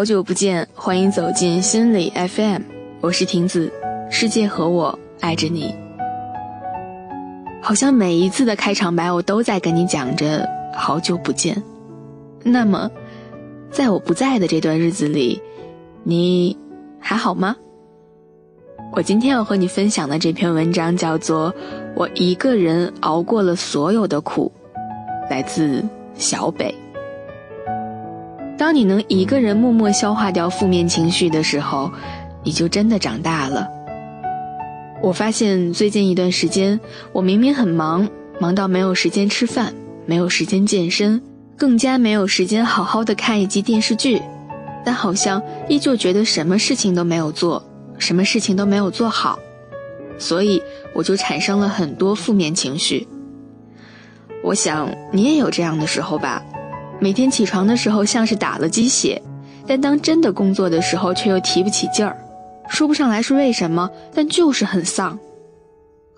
好久不见，欢迎走进心理 FM，我是婷子，世界和我爱着你。好像每一次的开场白，我都在跟你讲着好久不见。那么，在我不在的这段日子里，你还好吗？我今天要和你分享的这篇文章叫做《我一个人熬过了所有的苦》，来自小北。当你能一个人默默消化掉负面情绪的时候，你就真的长大了。我发现最近一段时间，我明明很忙，忙到没有时间吃饭，没有时间健身，更加没有时间好好的看一集电视剧，但好像依旧觉得什么事情都没有做。什么事情都没有做好，所以我就产生了很多负面情绪。我想你也有这样的时候吧？每天起床的时候像是打了鸡血，但当真的工作的时候却又提不起劲儿，说不上来是为什么，但就是很丧。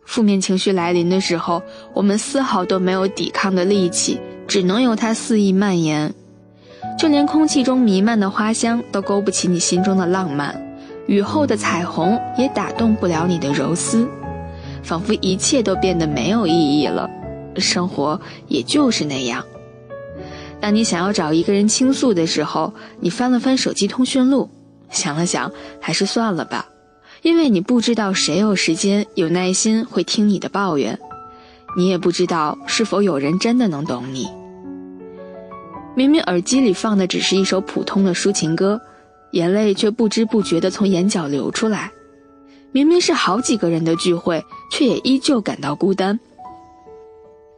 负面情绪来临的时候，我们丝毫都没有抵抗的力气，只能由它肆意蔓延，就连空气中弥漫的花香都勾不起你心中的浪漫。雨后的彩虹也打动不了你的柔丝，仿佛一切都变得没有意义了，生活也就是那样。当你想要找一个人倾诉的时候，你翻了翻手机通讯录，想了想，还是算了吧，因为你不知道谁有时间、有耐心会听你的抱怨，你也不知道是否有人真的能懂你。明明耳机里放的只是一首普通的抒情歌。眼泪却不知不觉地从眼角流出来，明明是好几个人的聚会，却也依旧感到孤单。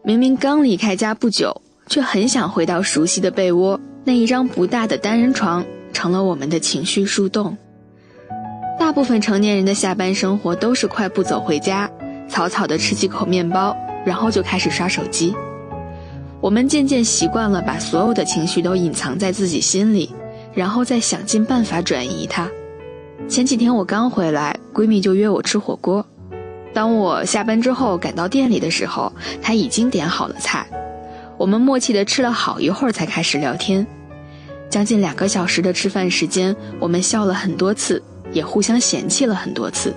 明明刚离开家不久，却很想回到熟悉的被窝，那一张不大的单人床成了我们的情绪树洞。大部分成年人的下班生活都是快步走回家，草草的吃几口面包，然后就开始刷手机。我们渐渐习惯了把所有的情绪都隐藏在自己心里。然后再想尽办法转移它。前几天我刚回来，闺蜜就约我吃火锅。当我下班之后赶到店里的时候，她已经点好了菜。我们默契地吃了好一会儿才开始聊天，将近两个小时的吃饭时间，我们笑了很多次，也互相嫌弃了很多次。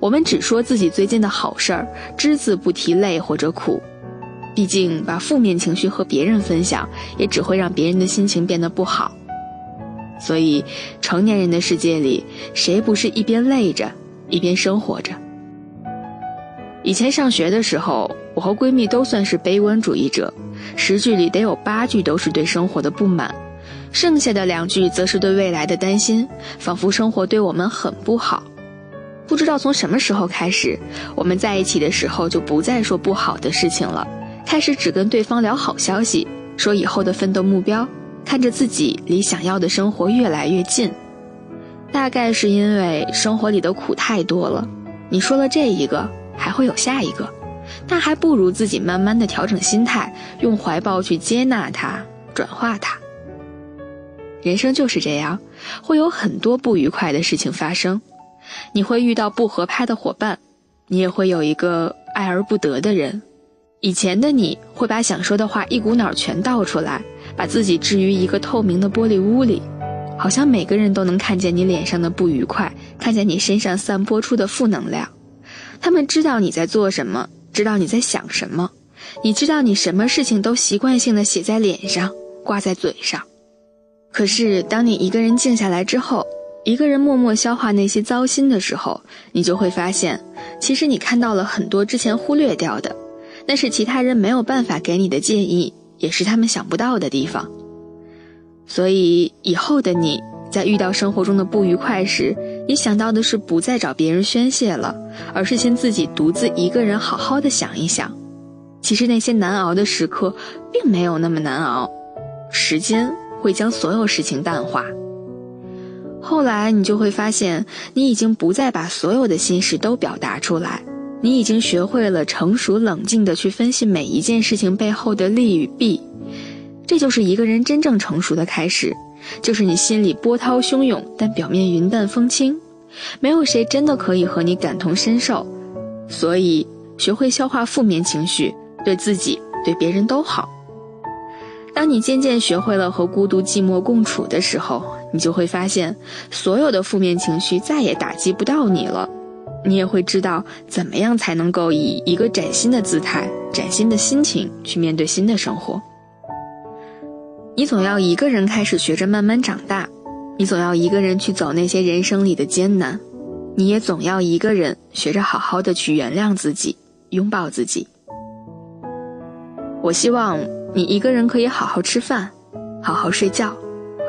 我们只说自己最近的好事儿，只字不提累或者苦。毕竟把负面情绪和别人分享，也只会让别人的心情变得不好。所以，成年人的世界里，谁不是一边累着，一边生活着？以前上学的时候，我和闺蜜都算是悲观主义者，十句里得有八句都是对生活的不满，剩下的两句则是对未来的担心，仿佛生活对我们很不好。不知道从什么时候开始，我们在一起的时候就不再说不好的事情了，开始只跟对方聊好消息，说以后的奋斗目标。看着自己离想要的生活越来越近，大概是因为生活里的苦太多了。你说了这一个，还会有下一个，那还不如自己慢慢的调整心态，用怀抱去接纳它，转化它。人生就是这样，会有很多不愉快的事情发生，你会遇到不合拍的伙伴，你也会有一个爱而不得的人。以前的你会把想说的话一股脑全倒出来。把自己置于一个透明的玻璃屋里，好像每个人都能看见你脸上的不愉快，看见你身上散播出的负能量。他们知道你在做什么，知道你在想什么，你知道你什么事情都习惯性的写在脸上，挂在嘴上。可是当你一个人静下来之后，一个人默默消化那些糟心的时候，你就会发现，其实你看到了很多之前忽略掉的，那是其他人没有办法给你的建议。也是他们想不到的地方，所以以后的你在遇到生活中的不愉快时，你想到的是不再找别人宣泄了，而是先自己独自一个人好好的想一想。其实那些难熬的时刻并没有那么难熬，时间会将所有事情淡化。后来你就会发现，你已经不再把所有的心事都表达出来。你已经学会了成熟冷静的去分析每一件事情背后的利与弊，这就是一个人真正成熟的开始。就是你心里波涛汹涌，但表面云淡风轻。没有谁真的可以和你感同身受，所以学会消化负面情绪，对自己对别人都好。当你渐渐学会了和孤独寂寞共处的时候，你就会发现，所有的负面情绪再也打击不到你了。你也会知道怎么样才能够以一个崭新的姿态、崭新的心情去面对新的生活。你总要一个人开始学着慢慢长大，你总要一个人去走那些人生里的艰难，你也总要一个人学着好好的去原谅自己、拥抱自己。我希望你一个人可以好好吃饭，好好睡觉，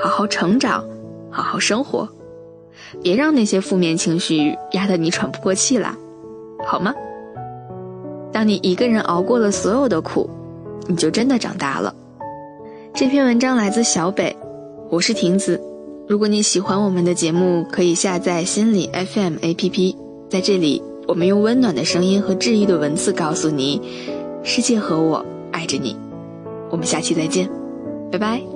好好成长，好好生活。别让那些负面情绪压得你喘不过气来，好吗？当你一个人熬过了所有的苦，你就真的长大了。这篇文章来自小北，我是婷子。如果你喜欢我们的节目，可以下载心理 FM APP，在这里，我们用温暖的声音和治愈的文字告诉你，世界和我爱着你。我们下期再见，拜拜。